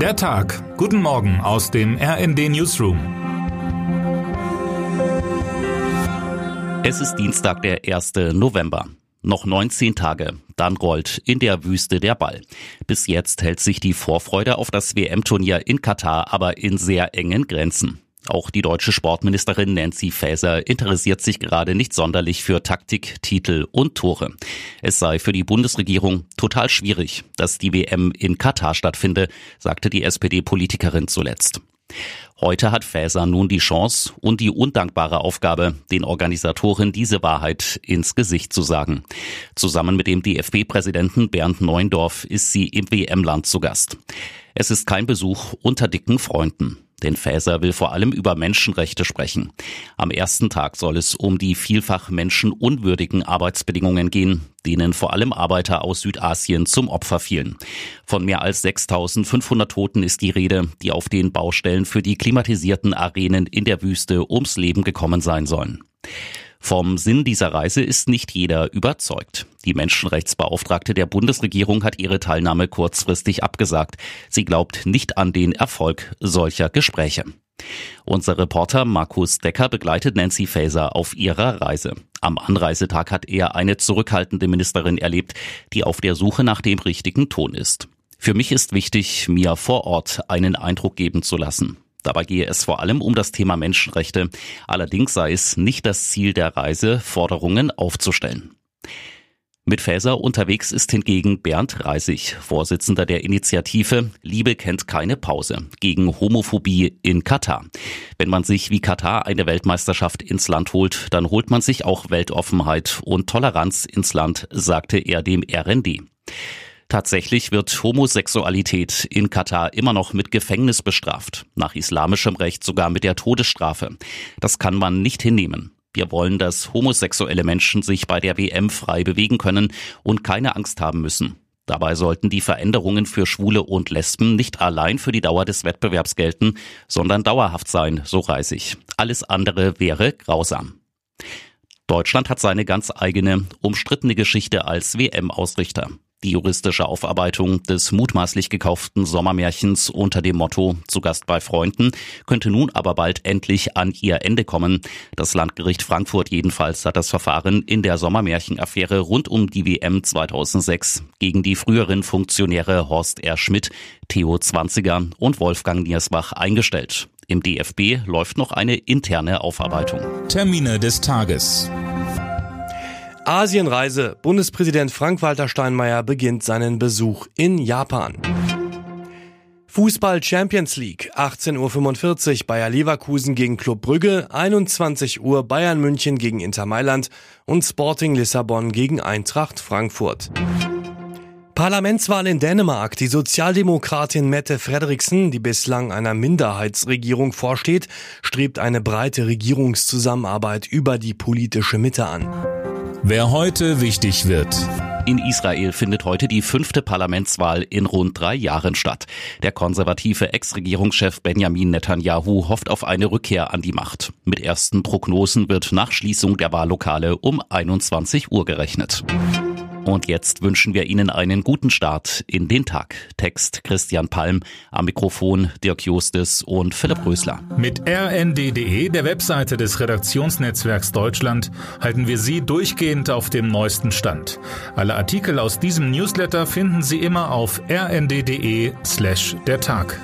Der Tag. Guten Morgen aus dem RND Newsroom. Es ist Dienstag, der 1. November. Noch 19 Tage, dann rollt in der Wüste der Ball. Bis jetzt hält sich die Vorfreude auf das WM-Turnier in Katar aber in sehr engen Grenzen. Auch die deutsche Sportministerin Nancy Faeser interessiert sich gerade nicht sonderlich für Taktik, Titel und Tore. Es sei für die Bundesregierung total schwierig, dass die WM in Katar stattfinde, sagte die SPD-Politikerin zuletzt. Heute hat Faeser nun die Chance und die undankbare Aufgabe, den Organisatoren diese Wahrheit ins Gesicht zu sagen. Zusammen mit dem DFB-Präsidenten Bernd Neuendorf ist sie im WM-Land zu Gast. Es ist kein Besuch unter dicken Freunden. Denn Faeser will vor allem über Menschenrechte sprechen. Am ersten Tag soll es um die vielfach menschenunwürdigen Arbeitsbedingungen gehen, denen vor allem Arbeiter aus Südasien zum Opfer fielen. Von mehr als 6500 Toten ist die Rede, die auf den Baustellen für die klimatisierten Arenen in der Wüste ums Leben gekommen sein sollen. Vom Sinn dieser Reise ist nicht jeder überzeugt. Die Menschenrechtsbeauftragte der Bundesregierung hat ihre Teilnahme kurzfristig abgesagt. Sie glaubt nicht an den Erfolg solcher Gespräche. Unser Reporter Markus Decker begleitet Nancy Faeser auf ihrer Reise. Am Anreisetag hat er eine zurückhaltende Ministerin erlebt, die auf der Suche nach dem richtigen Ton ist. Für mich ist wichtig, mir vor Ort einen Eindruck geben zu lassen. Dabei gehe es vor allem um das Thema Menschenrechte. Allerdings sei es nicht das Ziel der Reise, Forderungen aufzustellen. Mit Faeser unterwegs ist hingegen Bernd Reisig, Vorsitzender der Initiative Liebe kennt keine Pause gegen Homophobie in Katar. Wenn man sich wie Katar eine Weltmeisterschaft ins Land holt, dann holt man sich auch Weltoffenheit und Toleranz ins Land, sagte er dem RND. Tatsächlich wird Homosexualität in Katar immer noch mit Gefängnis bestraft, nach islamischem Recht sogar mit der Todesstrafe. Das kann man nicht hinnehmen. Wir wollen, dass homosexuelle Menschen sich bei der WM frei bewegen können und keine Angst haben müssen. Dabei sollten die Veränderungen für Schwule und Lesben nicht allein für die Dauer des Wettbewerbs gelten, sondern dauerhaft sein, so Reisig. Alles andere wäre grausam. Deutschland hat seine ganz eigene, umstrittene Geschichte als WM-Ausrichter. Die juristische Aufarbeitung des mutmaßlich gekauften Sommermärchens unter dem Motto zu Gast bei Freunden könnte nun aber bald endlich an ihr Ende kommen. Das Landgericht Frankfurt jedenfalls hat das Verfahren in der Sommermärchenaffäre rund um die WM 2006 gegen die früheren Funktionäre Horst R. Schmidt, Theo Zwanziger und Wolfgang Niersbach eingestellt. Im DFB läuft noch eine interne Aufarbeitung. Termine des Tages. Asienreise. Bundespräsident Frank-Walter Steinmeier beginnt seinen Besuch in Japan. Fußball Champions League, 18.45 Uhr Bayer Leverkusen gegen Club Brügge, 21 Uhr Bayern München gegen Inter Mailand und Sporting Lissabon gegen Eintracht Frankfurt. Parlamentswahl in Dänemark. Die Sozialdemokratin Mette Frederiksen, die bislang einer Minderheitsregierung vorsteht, strebt eine breite Regierungszusammenarbeit über die politische Mitte an. Wer heute wichtig wird. In Israel findet heute die fünfte Parlamentswahl in rund drei Jahren statt. Der konservative Ex-Regierungschef Benjamin Netanyahu hofft auf eine Rückkehr an die Macht. Mit ersten Prognosen wird nach Schließung der Wahllokale um 21 Uhr gerechnet. Und jetzt wünschen wir Ihnen einen guten Start in den Tag. Text Christian Palm, am Mikrofon Dirk Justes und Philipp Rösler. Mit rnd.de, der Webseite des Redaktionsnetzwerks Deutschland, halten wir Sie durchgehend auf dem neuesten Stand. Alle Artikel aus diesem Newsletter finden Sie immer auf rnd.de slash der Tag.